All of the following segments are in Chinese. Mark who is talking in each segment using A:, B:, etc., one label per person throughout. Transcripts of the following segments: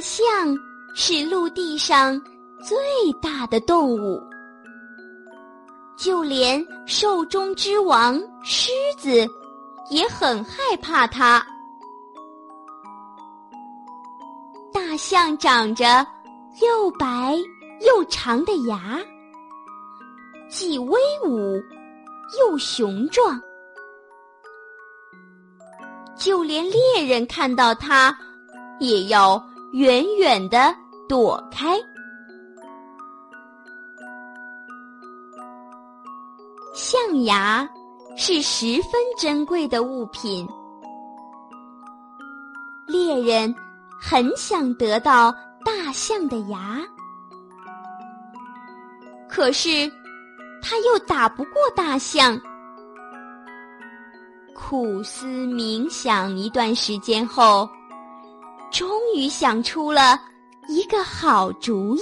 A: 象是陆地上最大的动物，就连兽中之王狮子也很害怕它。大象长着又白又长的牙，既威武又雄壮，就连猎人看到它，也要远远的躲开。象牙是十分珍贵的物品，猎人。很想得到大象的牙，可是他又打不过大象。苦思冥想一段时间后，终于想出了一个好主意。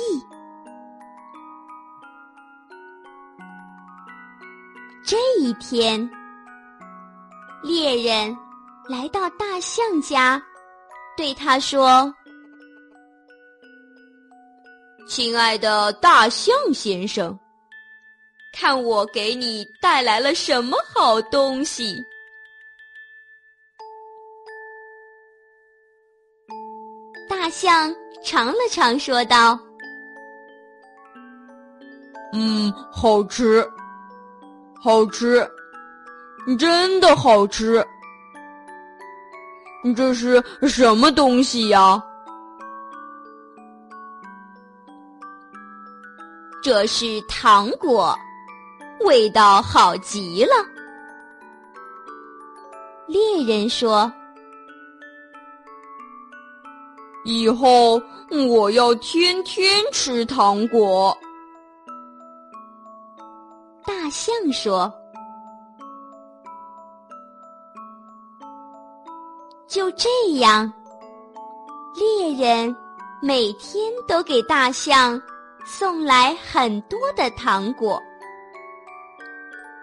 A: 这一天，猎人来到大象家。对他说：“
B: 亲爱的大象先生，看我给你带来了什么好东西。”
A: 大象尝了尝，说道：“
C: 嗯，好吃，好吃，真的好吃。”这是什么东西呀？
A: 这是糖果，味道好极了。猎人说：“
C: 以后我要天天吃糖果。”
A: 大象说。就这样，猎人每天都给大象送来很多的糖果，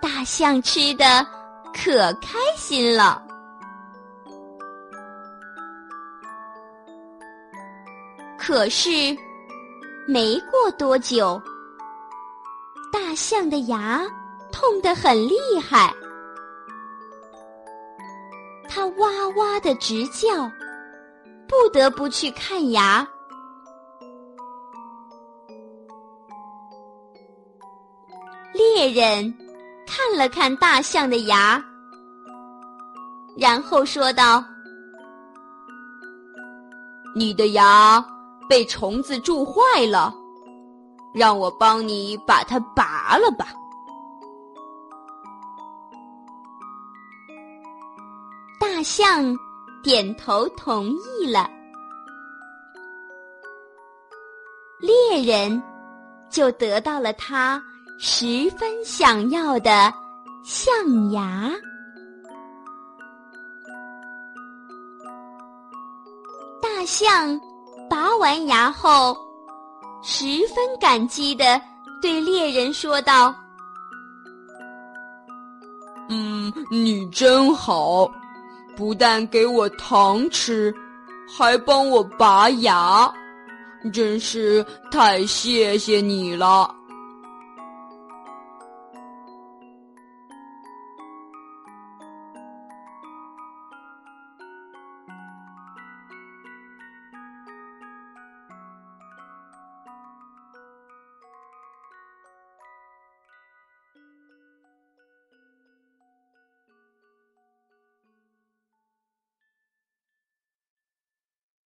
A: 大象吃的可开心了。可是，没过多久，大象的牙痛得很厉害。他哇哇的直叫，不得不去看牙。猎人看了看大象的牙，然后说道：“
B: 你的牙被虫子蛀坏了，让我帮你把它拔了吧。”
A: 大象点头同意了，猎人就得到了他十分想要的象牙。大象完牙后，十分感激的对猎人说道：“
C: 嗯，你真好。”不但给我糖吃，还帮我拔牙，真是太谢谢你了。